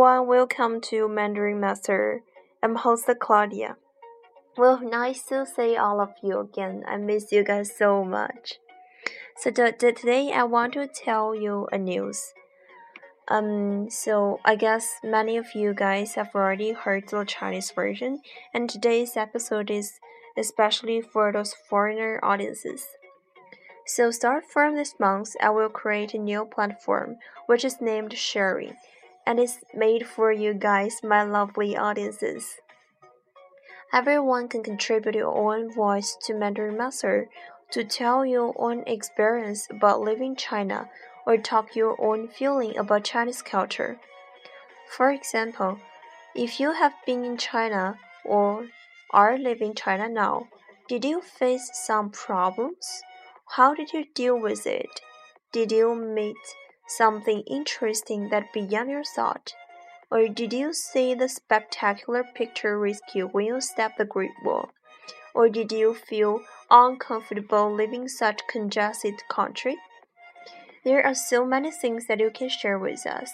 everyone, welcome to Mandarin Master. I'm host Claudia. Well, nice to see all of you again. I miss you guys so much. So the, the, today I want to tell you a news. Um, so I guess many of you guys have already heard the Chinese version, and today's episode is especially for those foreigner audiences. So start from this month, I will create a new platform which is named Sharing, and it's made for you guys, my lovely audiences. Everyone can contribute your own voice to Mandarin Master to tell your own experience about living China or talk your own feeling about Chinese culture. For example, if you have been in China or are living China now, did you face some problems? How did you deal with it? Did you meet something interesting that beyond your thought? Or did you see the spectacular picture rescue when you stepped the Great Wall? Or did you feel uncomfortable living such congested country? There are so many things that you can share with us.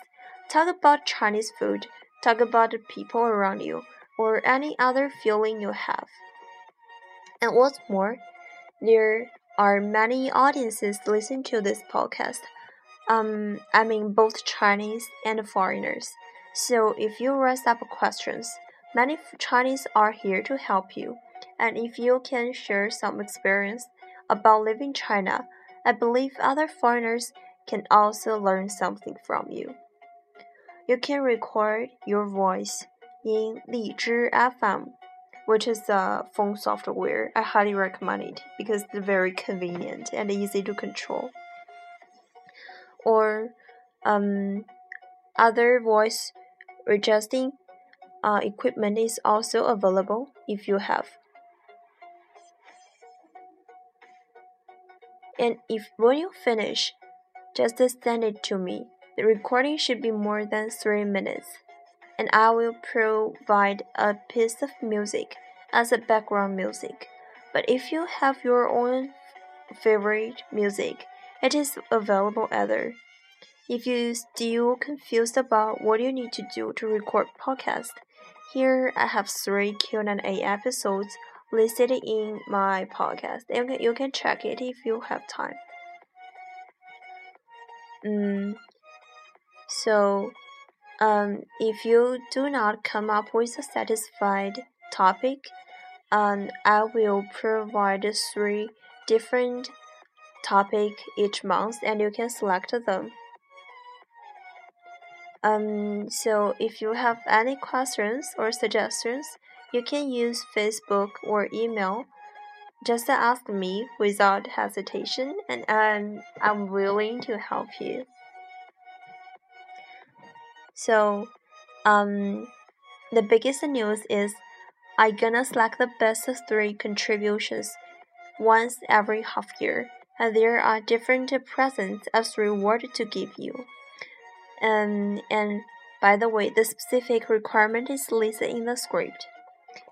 Talk about Chinese food, talk about the people around you, or any other feeling you have. And what's more, there are many audiences listen to this podcast. Um, I mean both Chinese and foreigners. So if you raise up questions, many Chinese are here to help you. And if you can share some experience about living China, I believe other foreigners can also learn something from you. You can record your voice in Lizhi FM, which is a phone software. I highly recommend it because it's very convenient and easy to control. Or um, other voice adjusting uh, equipment is also available if you have. and if when you finish, just send it to me. The recording should be more than three minutes, and I will provide a piece of music as a background music. But if you have your own favorite music, it is available either. If you still confused about what you need to do to record podcast, here I have three Q&A episodes listed in my podcast. You can, you can check it if you have time. Mm, so, um, if you do not come up with a satisfied topic, um, I will provide three different topic each month, and you can select them. Um, so if you have any questions or suggestions, you can use Facebook or email. Just ask me without hesitation, and I'm, I'm willing to help you. So, um, the biggest news is I gonna select the best three contributions once every half year, and there are different presents as reward to give you. Um, and by the way, the specific requirement is listed in the script.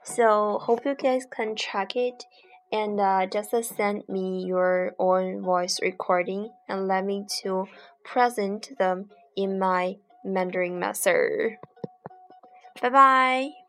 So hope you guys can check it and uh, just send me your own voice recording and let me to present them in my Mandarin Master. Bye bye.